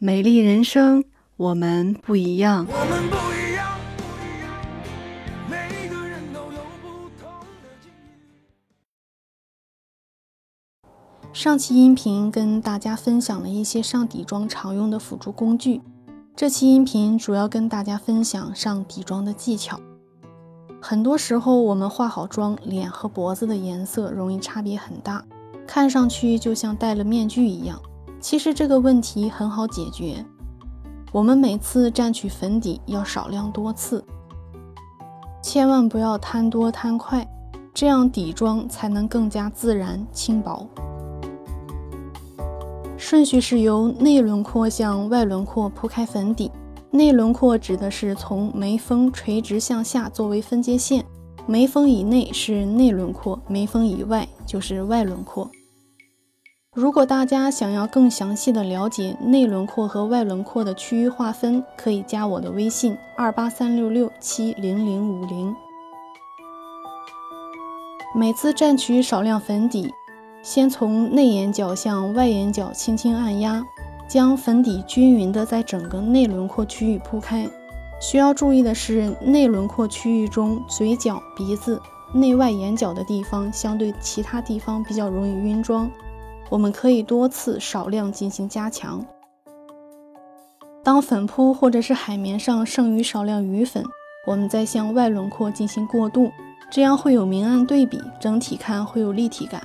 美丽人生，我们不一样。我们不一样，不一样，每个人都有不同的境遇。上期音频跟大家分享了一些上底妆常用的辅助工具，这期音频主要跟大家分享上底妆的技巧。很多时候，我们化好妆，脸和脖子的颜色容易差别很大，看上去就像戴了面具一样。其实这个问题很好解决，我们每次蘸取粉底要少量多次，千万不要贪多贪快，这样底妆才能更加自然轻薄。顺序是由内轮廓向外轮廓铺开粉底，内轮廓指的是从眉峰垂直向下作为分界线，眉峰以内是内轮廓，眉峰以外就是外轮廓。如果大家想要更详细的了解内轮廓和外轮廓的区域划分，可以加我的微信二八三六六七零零五零。每次蘸取少量粉底，先从内眼角向外眼角轻轻按压，将粉底均匀的在整个内轮廓区域铺开。需要注意的是，内轮廓区域中嘴角、鼻子、内外眼角的地方，相对其他地方比较容易晕妆。我们可以多次少量进行加强。当粉扑或者是海绵上剩余少量余粉，我们再向外轮廓进行过渡，这样会有明暗对比，整体看会有立体感。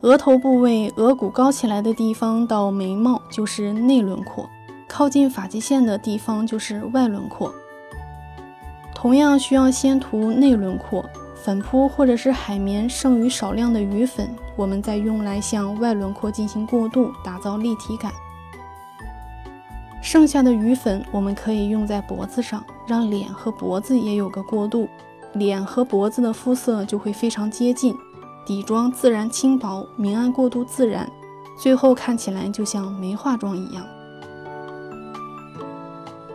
额头部位，额骨高起来的地方到眉毛就是内轮廓，靠近发际线的地方就是外轮廓。同样需要先涂内轮廓。粉扑或者是海绵剩余少量的余粉，我们再用来向外轮廓进行过渡，打造立体感。剩下的余粉我们可以用在脖子上，让脸和脖子也有个过渡，脸和脖子的肤色就会非常接近，底妆自然轻薄，明暗过渡自然，最后看起来就像没化妆一样。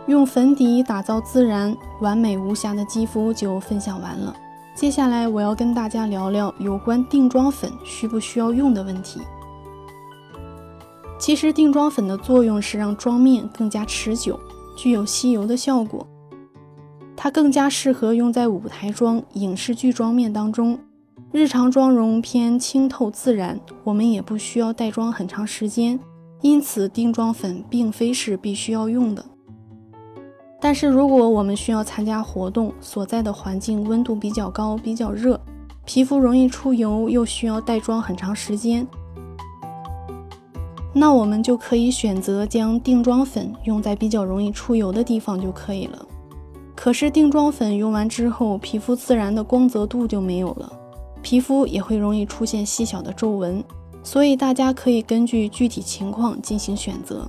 用粉底打造自然完美无瑕的肌肤就分享完了。接下来我要跟大家聊聊有关定妆粉需不需要用的问题。其实定妆粉的作用是让妆面更加持久，具有吸油的效果。它更加适合用在舞台妆、影视剧妆面当中。日常妆容偏清透自然，我们也不需要带妆很长时间，因此定妆粉并非是必须要用的。但是，如果我们需要参加活动，所在的环境温度比较高、比较热，皮肤容易出油，又需要带妆很长时间，那我们就可以选择将定妆粉用在比较容易出油的地方就可以了。可是，定妆粉用完之后，皮肤自然的光泽度就没有了，皮肤也会容易出现细小的皱纹，所以大家可以根据具体情况进行选择。